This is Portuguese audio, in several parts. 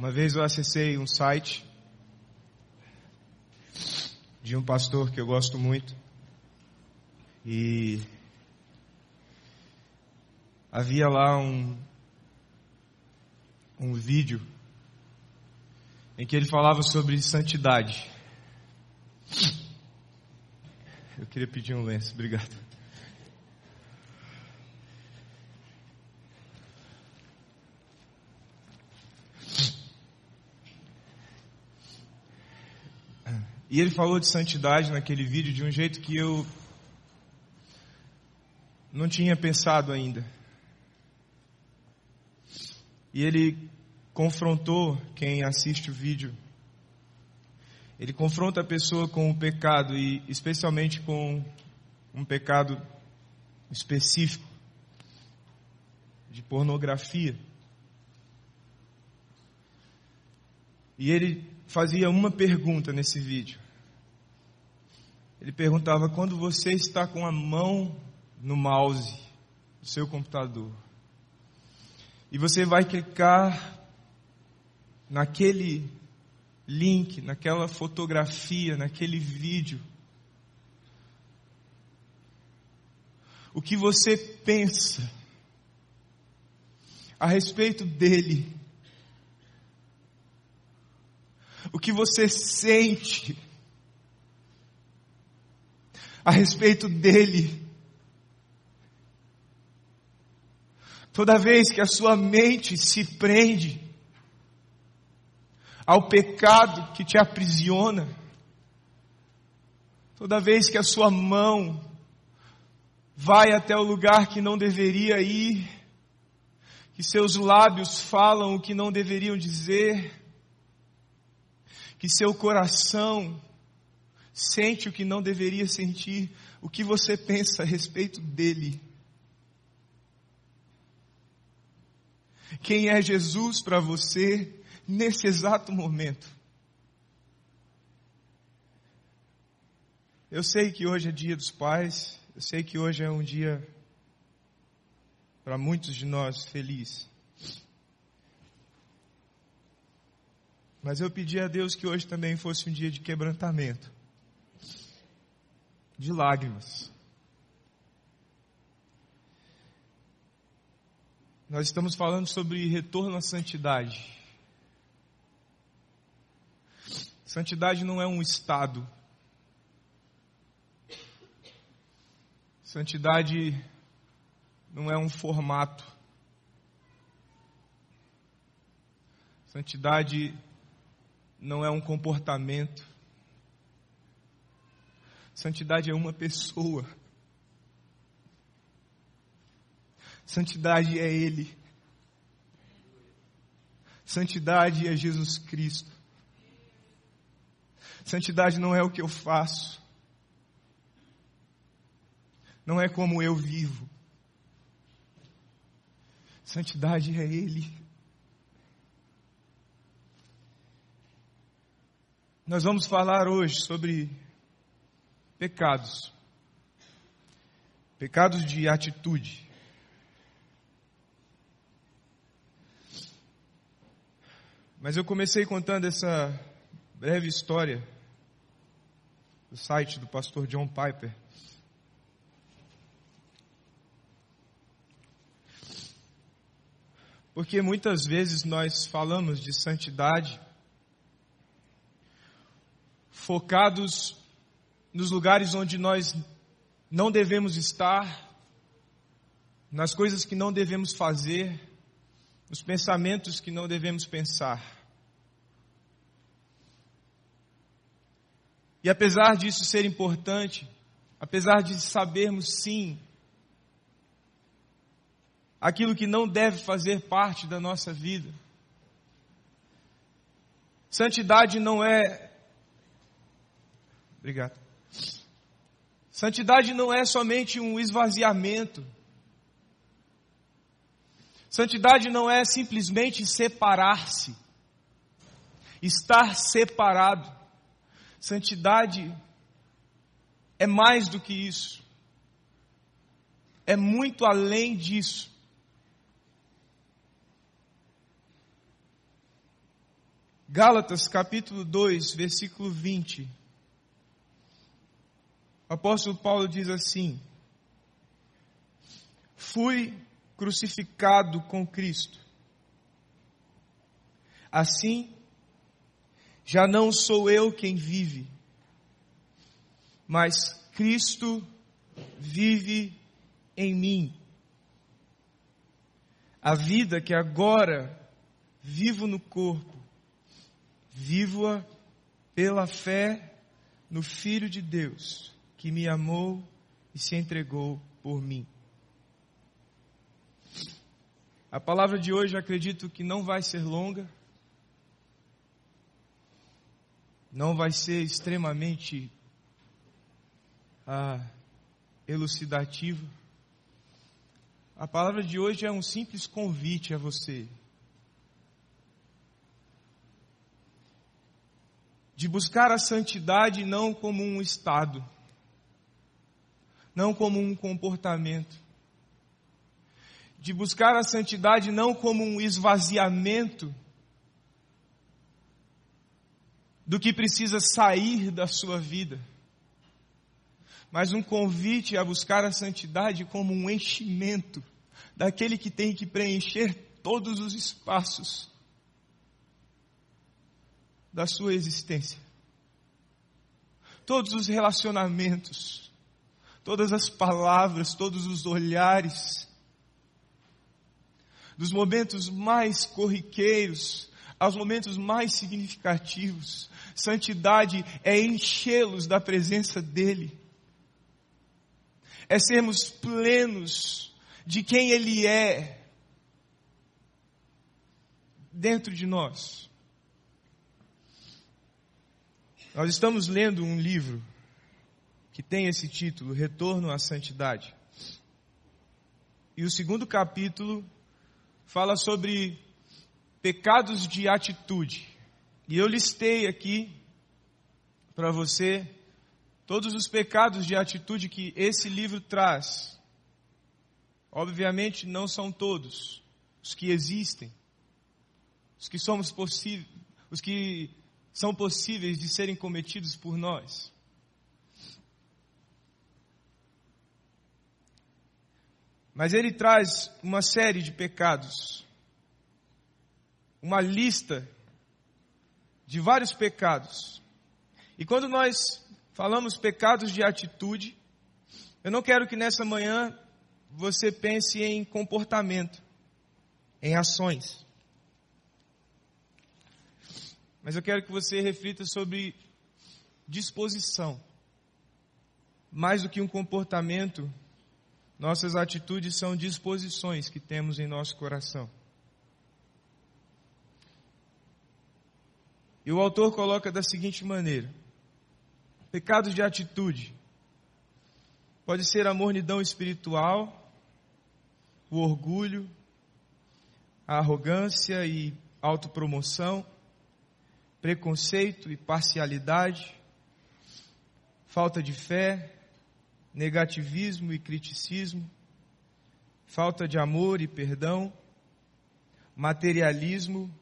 Uma vez eu acessei um site de um pastor que eu gosto muito e havia lá um, um vídeo em que ele falava sobre santidade. Eu queria pedir um lenço, obrigado. E ele falou de santidade naquele vídeo de um jeito que eu não tinha pensado ainda. E ele confrontou quem assiste o vídeo. Ele confronta a pessoa com o pecado e especialmente com um pecado específico de pornografia. E ele fazia uma pergunta nesse vídeo. Ele perguntava: quando você está com a mão no mouse do seu computador e você vai clicar naquele link, naquela fotografia, naquele vídeo, o que você pensa a respeito dele o que você sente a respeito dele. Toda vez que a sua mente se prende ao pecado que te aprisiona, toda vez que a sua mão vai até o lugar que não deveria ir, que seus lábios falam o que não deveriam dizer, que seu coração sente o que não deveria sentir, o que você pensa a respeito dele. Quem é Jesus para você nesse exato momento? Eu sei que hoje é dia dos pais, eu sei que hoje é um dia para muitos de nós feliz. Mas eu pedi a Deus que hoje também fosse um dia de quebrantamento, de lágrimas. Nós estamos falando sobre retorno à santidade. Santidade não é um estado. Santidade não é um formato. Santidade não é um comportamento. Santidade é uma pessoa. Santidade é Ele. Santidade é Jesus Cristo. Santidade não é o que eu faço. Não é como eu vivo. Santidade é Ele. Nós vamos falar hoje sobre pecados. Pecados de atitude. Mas eu comecei contando essa breve história do site do pastor John Piper. Porque muitas vezes nós falamos de santidade focados nos lugares onde nós não devemos estar, nas coisas que não devemos fazer, nos pensamentos que não devemos pensar. E apesar disso ser importante, apesar de sabermos sim aquilo que não deve fazer parte da nossa vida, santidade não é Obrigado. Santidade não é somente um esvaziamento. Santidade não é simplesmente separar-se, estar separado. Santidade é mais do que isso, é muito além disso. Gálatas capítulo 2, versículo 20. O apóstolo Paulo diz assim: Fui crucificado com Cristo. Assim, já não sou eu quem vive, mas Cristo vive em mim. A vida que agora vivo no corpo, vivo-a pela fé no Filho de Deus, que me amou e se entregou por mim. A palavra de hoje acredito que não vai ser longa, não vai ser extremamente ah, elucidativa. A palavra de hoje é um simples convite a você de buscar a santidade não como um estado, não como um comportamento, de buscar a santidade não como um esvaziamento do que precisa sair da sua vida, mas um convite a buscar a santidade como um enchimento daquele que tem que preencher todos os espaços da sua existência. Todos os relacionamentos, todas as palavras, todos os olhares, dos momentos mais corriqueiros aos momentos mais significativos. Santidade é enchê-los da presença dEle, é sermos plenos de quem Ele é dentro de nós. Nós estamos lendo um livro que tem esse título, Retorno à Santidade. E o segundo capítulo fala sobre pecados de atitude. E eu listei aqui para você todos os pecados de atitude que esse livro traz. Obviamente não são todos os que existem, os que somos possíveis, os que são possíveis de serem cometidos por nós. Mas ele traz uma série de pecados, uma lista de vários pecados. E quando nós falamos pecados de atitude, eu não quero que nessa manhã você pense em comportamento, em ações. Mas eu quero que você reflita sobre disposição. Mais do que um comportamento, nossas atitudes são disposições que temos em nosso coração. E o autor coloca da seguinte maneira: pecados de atitude pode ser a mornidão espiritual, o orgulho, a arrogância e autopromoção preconceito e parcialidade, falta de fé, negativismo e criticismo, falta de amor e perdão, materialismo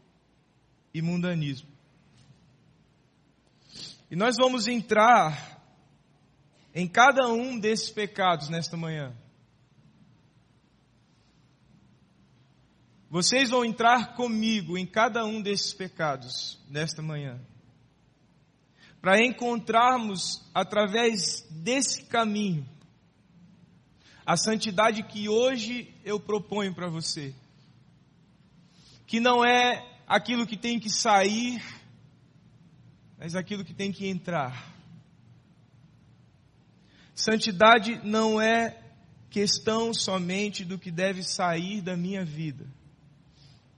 e mundanismo. E nós vamos entrar em cada um desses pecados nesta manhã. Vocês vão entrar comigo em cada um desses pecados nesta manhã. Para encontrarmos, através desse caminho, a santidade que hoje eu proponho para você. Que não é aquilo que tem que sair, mas aquilo que tem que entrar. Santidade não é questão somente do que deve sair da minha vida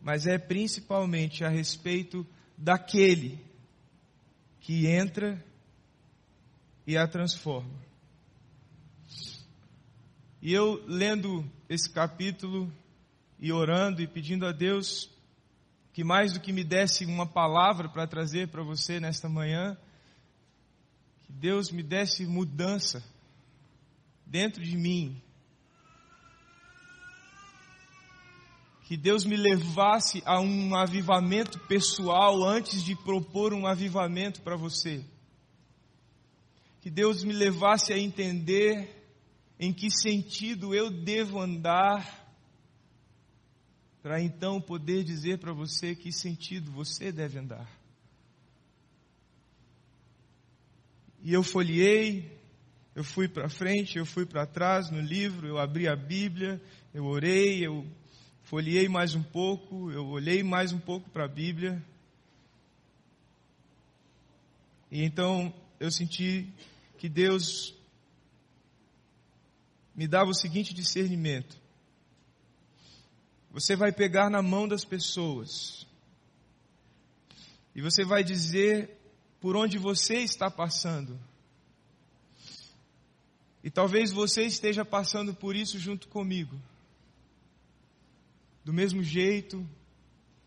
mas é principalmente a respeito daquele que entra e a transforma. E eu lendo esse capítulo e orando e pedindo a Deus que mais do que me desse uma palavra para trazer para você nesta manhã, que Deus me desse mudança dentro de mim, que Deus me levasse a um avivamento pessoal antes de propor um avivamento para você. Que Deus me levasse a entender em que sentido eu devo andar para então poder dizer para você que sentido você deve andar. E eu folhei, eu fui para frente, eu fui para trás no livro, eu abri a Bíblia, eu orei, eu folhei mais um pouco, eu olhei mais um pouco para a Bíblia. E então eu senti que Deus me dava o seguinte discernimento: você vai pegar na mão das pessoas e você vai dizer por onde você está passando. E talvez você esteja passando por isso junto comigo. Do mesmo jeito,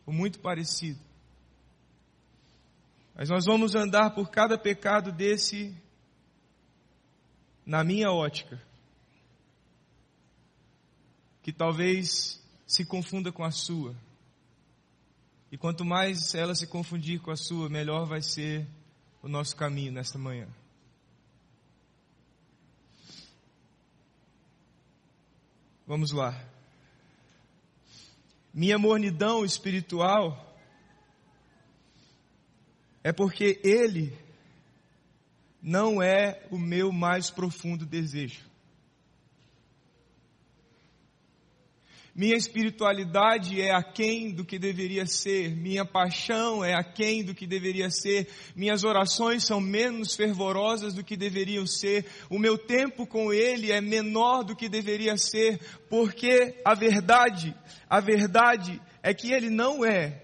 ou muito parecido. Mas nós vamos andar por cada pecado desse na minha ótica. Que talvez se confunda com a sua. E quanto mais ela se confundir com a sua, melhor vai ser o nosso caminho nesta manhã. Vamos lá. Minha mornidão espiritual é porque Ele não é o meu mais profundo desejo. Minha espiritualidade é aquém do que deveria ser, minha paixão é aquém do que deveria ser, minhas orações são menos fervorosas do que deveriam ser, o meu tempo com Ele é menor do que deveria ser, porque a verdade, a verdade é que Ele não é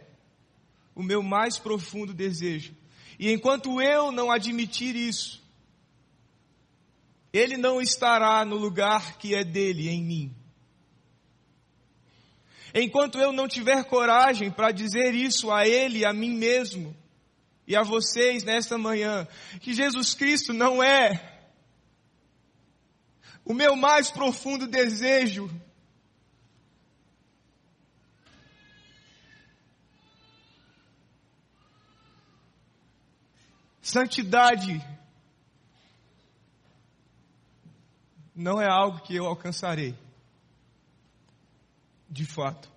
o meu mais profundo desejo. E enquanto eu não admitir isso, Ele não estará no lugar que é dele em mim. Enquanto eu não tiver coragem para dizer isso a Ele, a mim mesmo e a vocês nesta manhã, que Jesus Cristo não é o meu mais profundo desejo, Santidade não é algo que eu alcançarei de fato.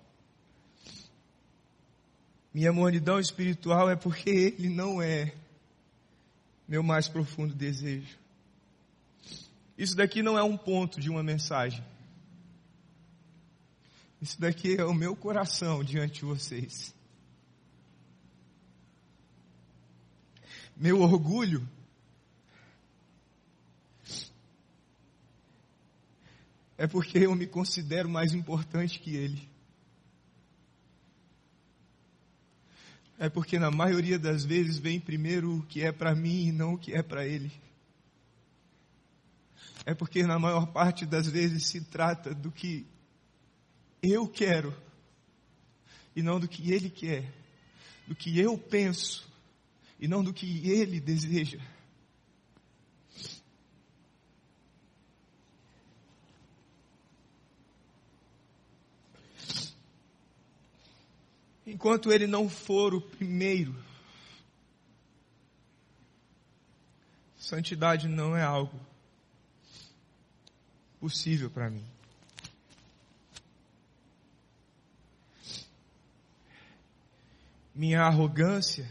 Minha mornidão espiritual é porque Ele não é meu mais profundo desejo. Isso daqui não é um ponto de uma mensagem. Isso daqui é o meu coração diante de vocês. Meu orgulho é porque eu me considero mais importante que ele. É porque na maioria das vezes vem primeiro o que é para mim e não o que é para ele. É porque na maior parte das vezes se trata do que eu quero e não do que ele quer, do que eu penso e não do que ele deseja. Enquanto ele não for o primeiro. Santidade não é algo possível para mim. Minha arrogância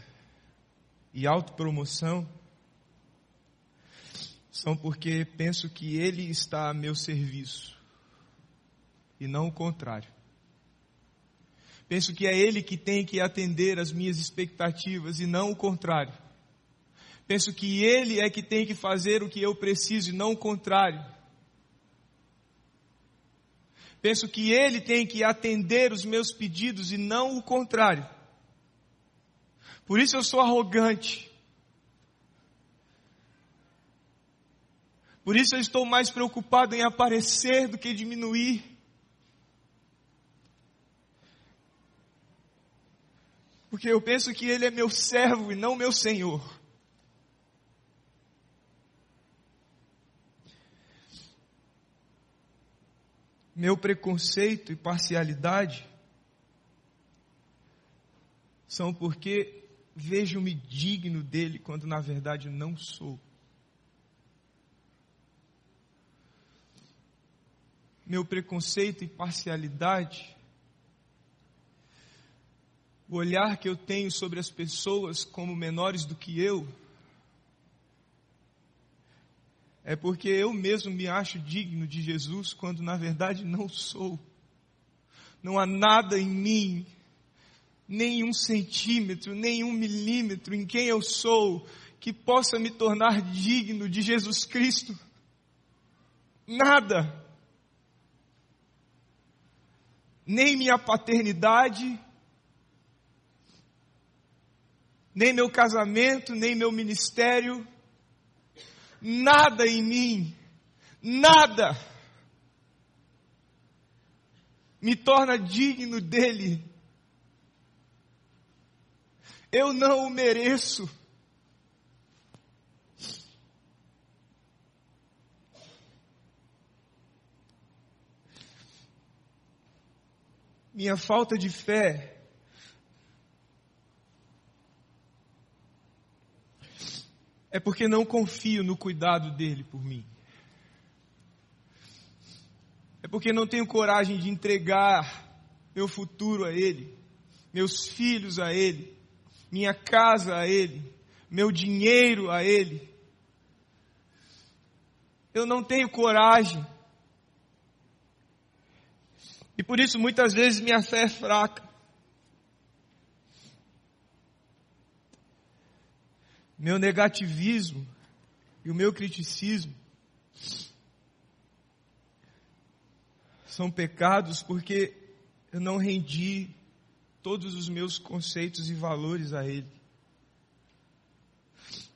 e autopromoção são porque penso que ele está a meu serviço e não o contrário. Penso que é Ele que tem que atender as minhas expectativas e não o contrário. Penso que Ele é que tem que fazer o que eu preciso e não o contrário. Penso que Ele tem que atender os meus pedidos e não o contrário. Por isso eu sou arrogante. Por isso eu estou mais preocupado em aparecer do que diminuir. Porque eu penso que Ele é meu servo e não meu Senhor. Meu preconceito e parcialidade são porque vejo-me digno dele quando na verdade não sou. Meu preconceito e parcialidade, o olhar que eu tenho sobre as pessoas como menores do que eu, é porque eu mesmo me acho digno de Jesus quando na verdade não sou. Não há nada em mim, nem um centímetro, nem um milímetro em quem eu sou que possa me tornar digno de Jesus Cristo. Nada. Nem minha paternidade, nem meu casamento, nem meu ministério, nada em mim, nada me torna digno dele. Eu não o mereço. Minha falta de fé é porque não confio no cuidado dele por mim. É porque não tenho coragem de entregar meu futuro a ele, meus filhos a ele, minha casa a ele, meu dinheiro a ele. Eu não tenho coragem. E por isso muitas vezes minha fé é fraca. Meu negativismo e o meu criticismo são pecados porque eu não rendi todos os meus conceitos e valores a Ele.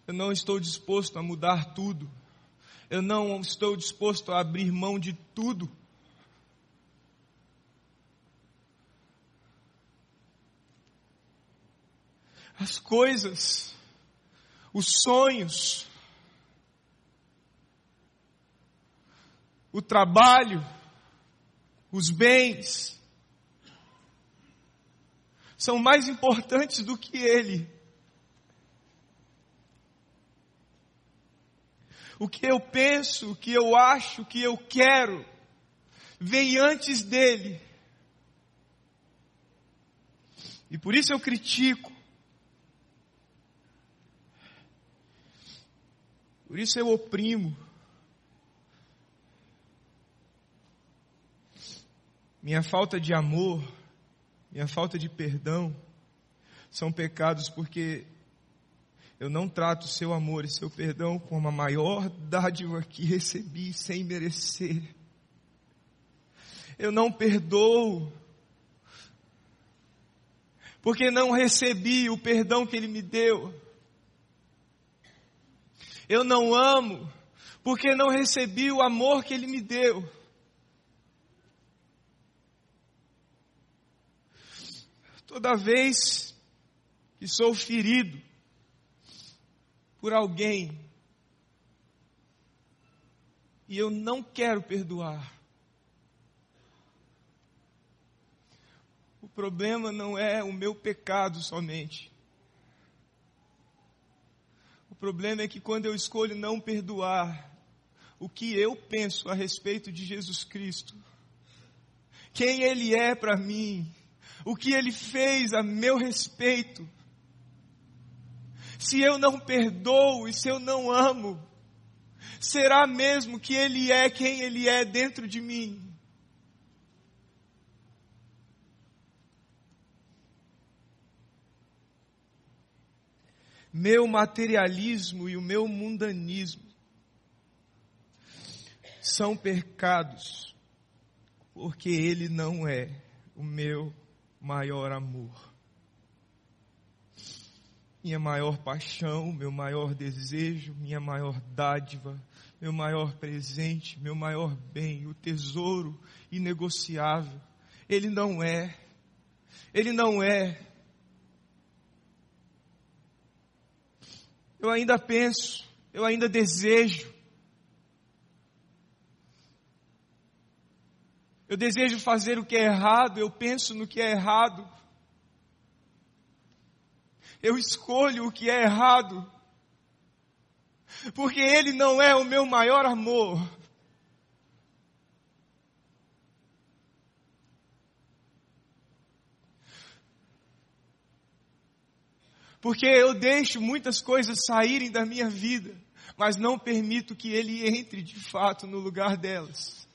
Eu não estou disposto a mudar tudo. Eu não estou disposto a abrir mão de tudo. As coisas os sonhos, o trabalho, os bens, são mais importantes do que Ele. O que eu penso, o que eu acho, o que eu quero, vem antes dele. E por isso eu critico. Por isso eu oprimo. Minha falta de amor, minha falta de perdão, são pecados porque eu não trato o seu amor e seu perdão como a maior dádiva que recebi sem merecer. Eu não perdoo porque não recebi o perdão que ele me deu. Eu não amo porque não recebi o amor que Ele me deu. Toda vez que sou ferido por alguém e eu não quero perdoar, o problema não é o meu pecado somente. Problema é que quando eu escolho não perdoar, o que eu penso a respeito de Jesus Cristo, quem Ele é para mim, o que Ele fez a meu respeito, se eu não perdoo e se eu não amo, será mesmo que Ele é quem Ele é dentro de mim? Meu materialismo e o meu mundanismo são pecados, porque Ele não é o meu maior amor. Minha maior paixão, meu maior desejo, minha maior dádiva, meu maior presente, meu maior bem, o tesouro inegociável. Ele não é. Ele não é eu ainda penso, eu ainda desejo. Eu desejo fazer o que é errado, eu penso no que é errado. eu escolho o que é errado. Porque Ele não é o meu maior amor. Porque eu deixo muitas coisas saírem da minha vida, mas não permito que Ele entre de fato no lugar delas.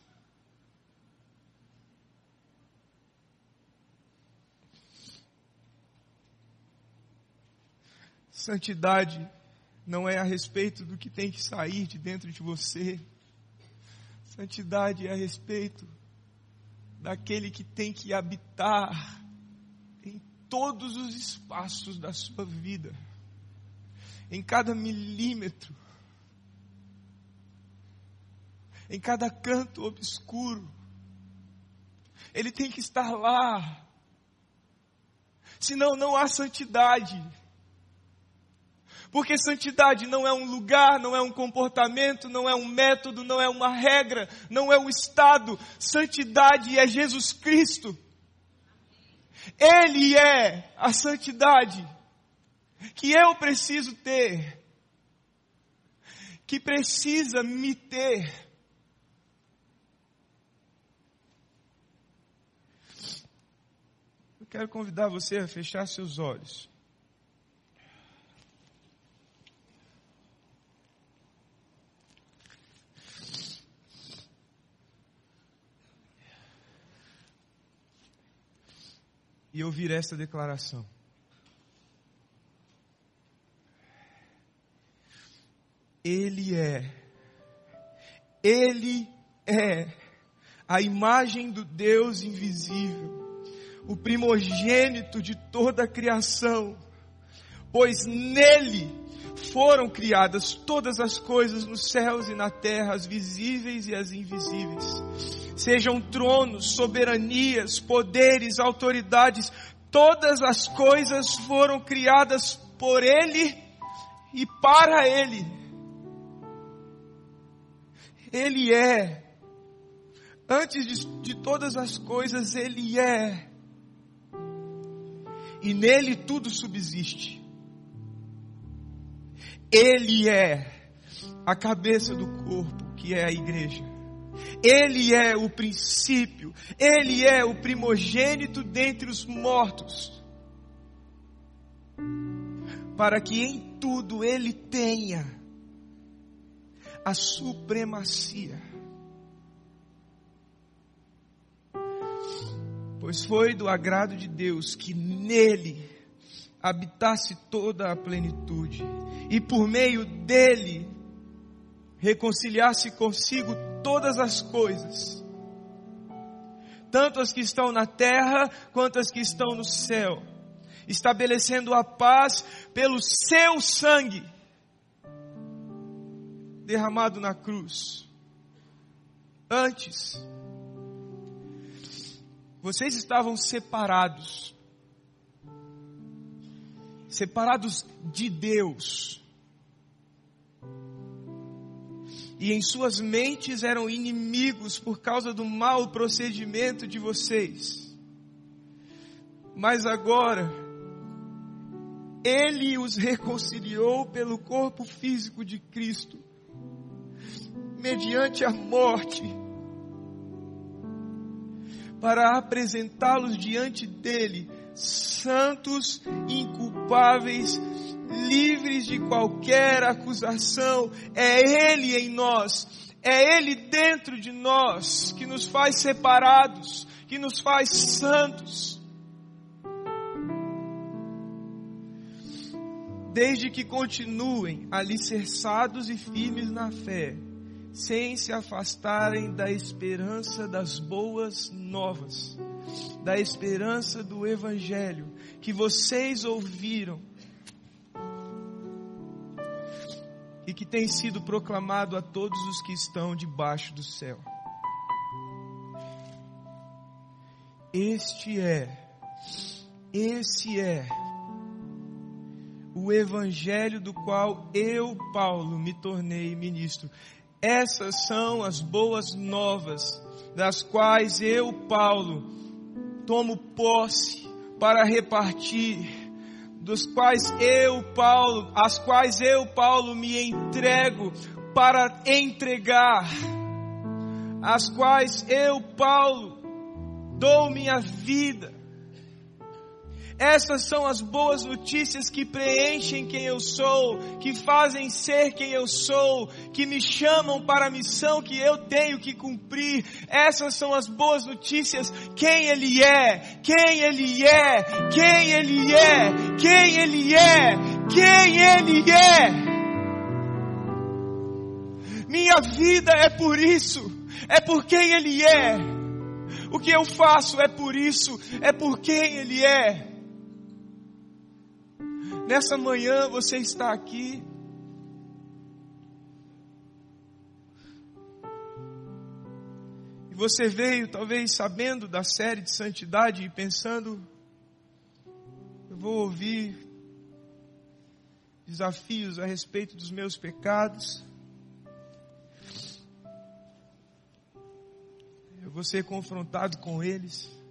Santidade não é a respeito do que tem que sair de dentro de você. Santidade é a respeito daquele que tem que habitar todos os espaços da sua vida, em cada milímetro, em cada canto obscuro. Ele tem que estar lá. Senão não há santidade. Porque santidade não é um lugar, não é um comportamento, não é um método, não é uma regra, não é um estado. Santidade é Jesus Cristo. Ele é a santidade que eu preciso ter, que precisa me ter. Eu quero convidar você a fechar seus olhos. E ouvir esta declaração. Ele é, Ele é a imagem do Deus invisível, o primogênito de toda a criação, pois nele foram criadas todas as coisas nos céus e na terra, as visíveis e as invisíveis. Sejam tronos, soberanias, poderes, autoridades, todas as coisas foram criadas por Ele e para Ele. Ele é, antes de, de todas as coisas, Ele é, e nele tudo subsiste. Ele é a cabeça do corpo, que é a igreja. Ele é o princípio, ele é o primogênito dentre os mortos, para que em tudo ele tenha a supremacia. Pois foi do agrado de Deus que nele habitasse toda a plenitude e por meio dele reconciliasse consigo todas as coisas, tanto as que estão na terra quanto as que estão no céu, estabelecendo a paz pelo seu sangue derramado na cruz. Antes, vocês estavam separados separados de Deus. E em suas mentes eram inimigos por causa do mau procedimento de vocês. Mas agora, Ele os reconciliou pelo corpo físico de Cristo, mediante a morte, para apresentá-los diante dele santos, inculpáveis, livres de qualquer acusação. É Ele em nós, é Ele dentro de nós que nos faz separados, que nos faz santos. Desde que continuem alicerçados e firmes na fé, sem se afastarem da esperança das boas novas da esperança do Evangelho que vocês ouviram e que tem sido proclamado a todos os que estão debaixo do céu. Este é, esse é o Evangelho do qual eu, Paulo, me tornei ministro. Essas são as boas novas, das quais eu, Paulo, tomo posse para repartir dos quais eu, Paulo, as quais eu, Paulo, me entrego para entregar, as quais eu, Paulo, dou minha vida. Essas são as boas notícias que preenchem quem eu sou, que fazem ser quem eu sou, que me chamam para a missão que eu tenho que cumprir. Essas são as boas notícias. Quem Ele é, quem Ele é, quem Ele é, quem Ele é, quem Ele é. Minha vida é por isso, é por quem Ele é. O que eu faço é por isso, é por quem Ele é. Nessa manhã você está aqui. E você veio talvez sabendo da série de santidade e pensando, eu vou ouvir desafios a respeito dos meus pecados. Eu vou ser confrontado com eles.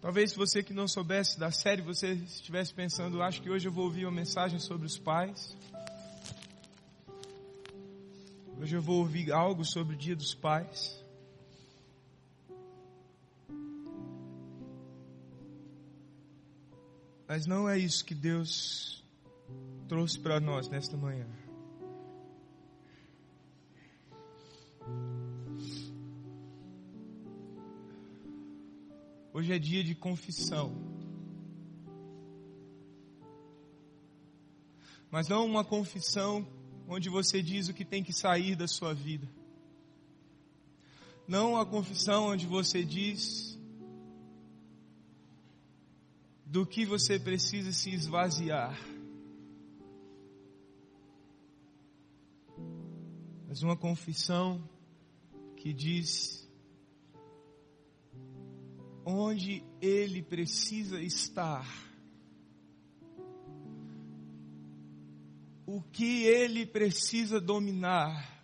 Talvez você que não soubesse da série, você estivesse pensando, acho que hoje eu vou ouvir uma mensagem sobre os pais. Hoje eu vou ouvir algo sobre o dia dos pais. Mas não é isso que Deus trouxe para nós nesta manhã. Hoje é dia de confissão. Mas não uma confissão onde você diz o que tem que sair da sua vida. Não a confissão onde você diz do que você precisa se esvaziar. Mas uma confissão que diz onde ele precisa estar. O que ele precisa dominar.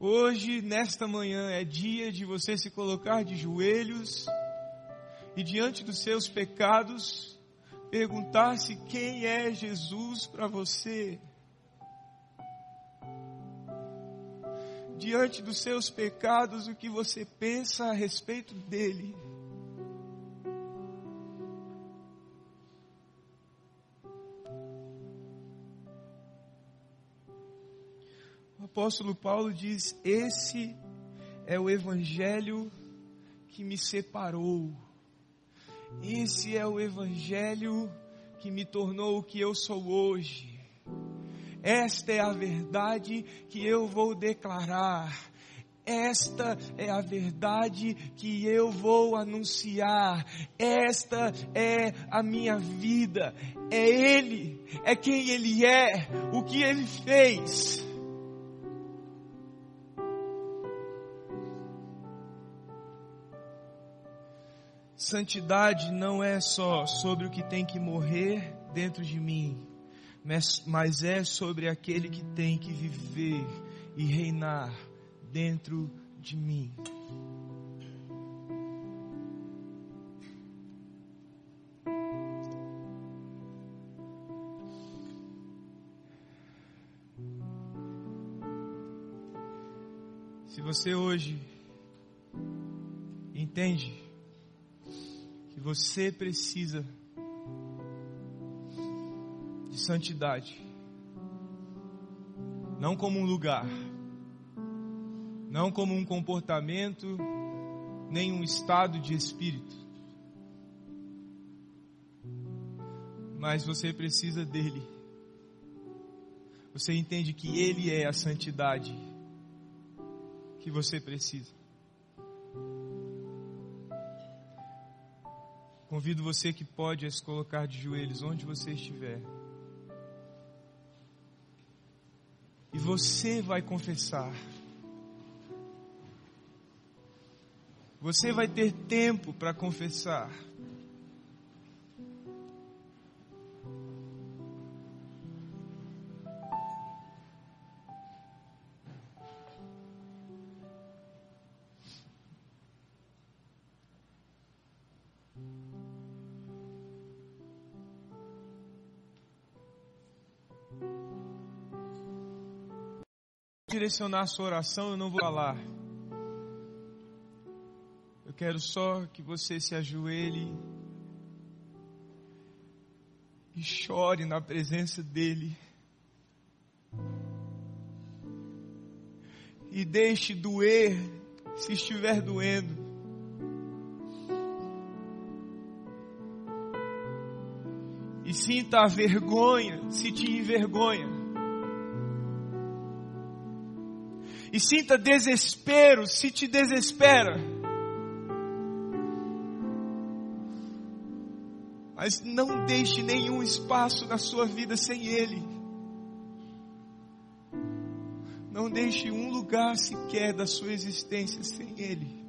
Hoje, nesta manhã, é dia de você se colocar de joelhos e diante dos seus pecados, perguntar-se quem é Jesus para você. Diante dos seus pecados o que você pensa a respeito dele. O apóstolo Paulo diz: Esse é o evangelho que me separou. Esse é o evangelho que me tornou o que eu sou hoje. Esta é a verdade que eu vou declarar. Esta é a verdade que eu vou anunciar. Esta é a minha vida. É Ele, é quem Ele é, o que Ele fez. Santidade não é só sobre o que tem que morrer dentro de mim mas é sobre aquele que tem que viver e reinar dentro de mim. Se você hoje entende que você precisa santidade. Não como um lugar, não como um comportamento, nem um estado de espírito. Mas você precisa dele. Você entende que ele é a santidade que você precisa. Convido você que pode a se colocar de joelhos onde você estiver. Você vai confessar. Você vai ter tempo para confessar. Direcionar a sua oração, eu não vou falar. Eu quero só que você se ajoelhe e chore na presença dEle. E deixe doer se estiver doendo. E sinta a vergonha se te envergonha. E sinta desespero se te desespera. Mas não deixe nenhum espaço na sua vida sem Ele. Não deixe um lugar sequer da sua existência sem Ele.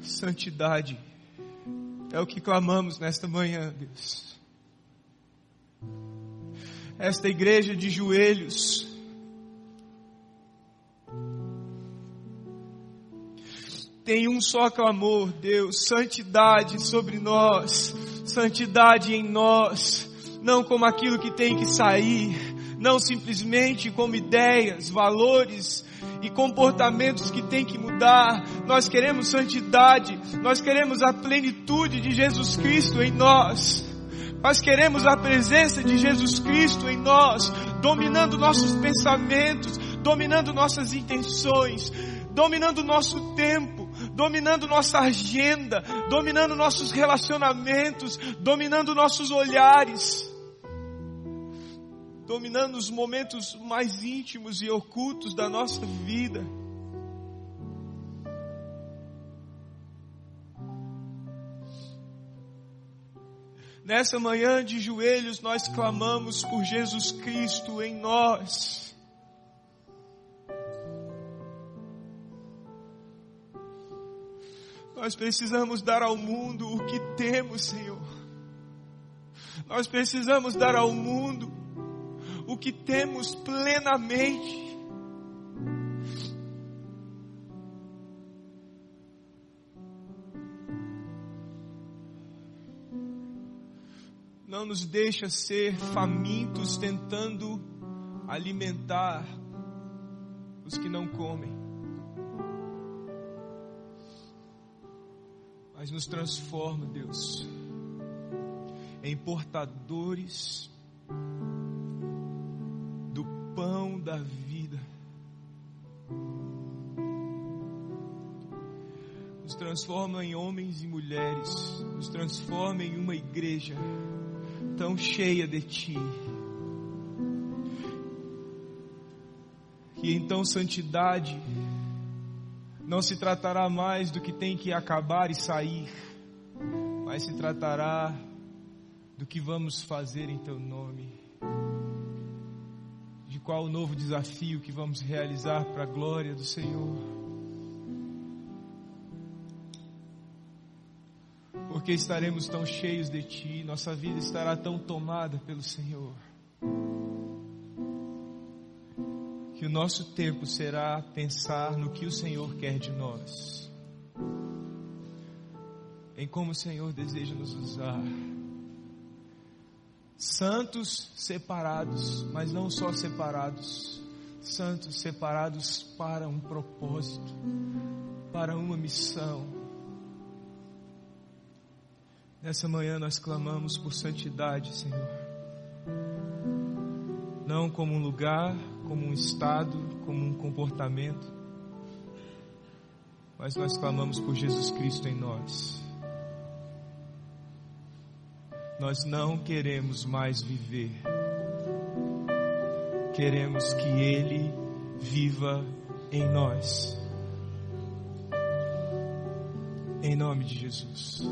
Santidade é o que clamamos nesta manhã, Deus. Esta igreja de joelhos tem um só clamor, Deus, santidade sobre nós, santidade em nós, não como aquilo que tem que sair, não simplesmente como ideias, valores, e comportamentos que tem que mudar. Nós queremos santidade, nós queremos a plenitude de Jesus Cristo em nós. Nós queremos a presença de Jesus Cristo em nós, dominando nossos pensamentos, dominando nossas intenções, dominando nosso tempo, dominando nossa agenda, dominando nossos relacionamentos, dominando nossos olhares, dominando os momentos mais íntimos e ocultos da nossa vida. Nessa manhã de joelhos nós clamamos por Jesus Cristo em nós. Nós precisamos dar ao mundo o que temos, Senhor. Nós precisamos dar ao mundo o que temos plenamente. não nos deixa ser famintos tentando alimentar os que não comem. Mas nos transforma, Deus, em portadores da vida. Nos transforma em homens e mulheres, nos transforma em uma igreja tão cheia de Ti. E então santidade não se tratará mais do que tem que acabar e sair, mas se tratará do que vamos fazer em Teu nome, qual o novo desafio que vamos realizar para a glória do Senhor. porque estaremos tão cheios de Ti, nossa vida estará tão tomada pelo Senhor, que o nosso tempo será pensar no que o Senhor quer de nós, em como o Senhor deseja nos usar. Santos separados, mas não só separados, santos separados para um propósito, para uma missão Nessa manhã nós clamamos por santidade, Senhor. Não como um lugar, como um estado, como um comportamento, mas nós clamamos por Jesus Cristo em nós. Nós não queremos mais viver, queremos que Ele viva em nós. Em nome de Jesus.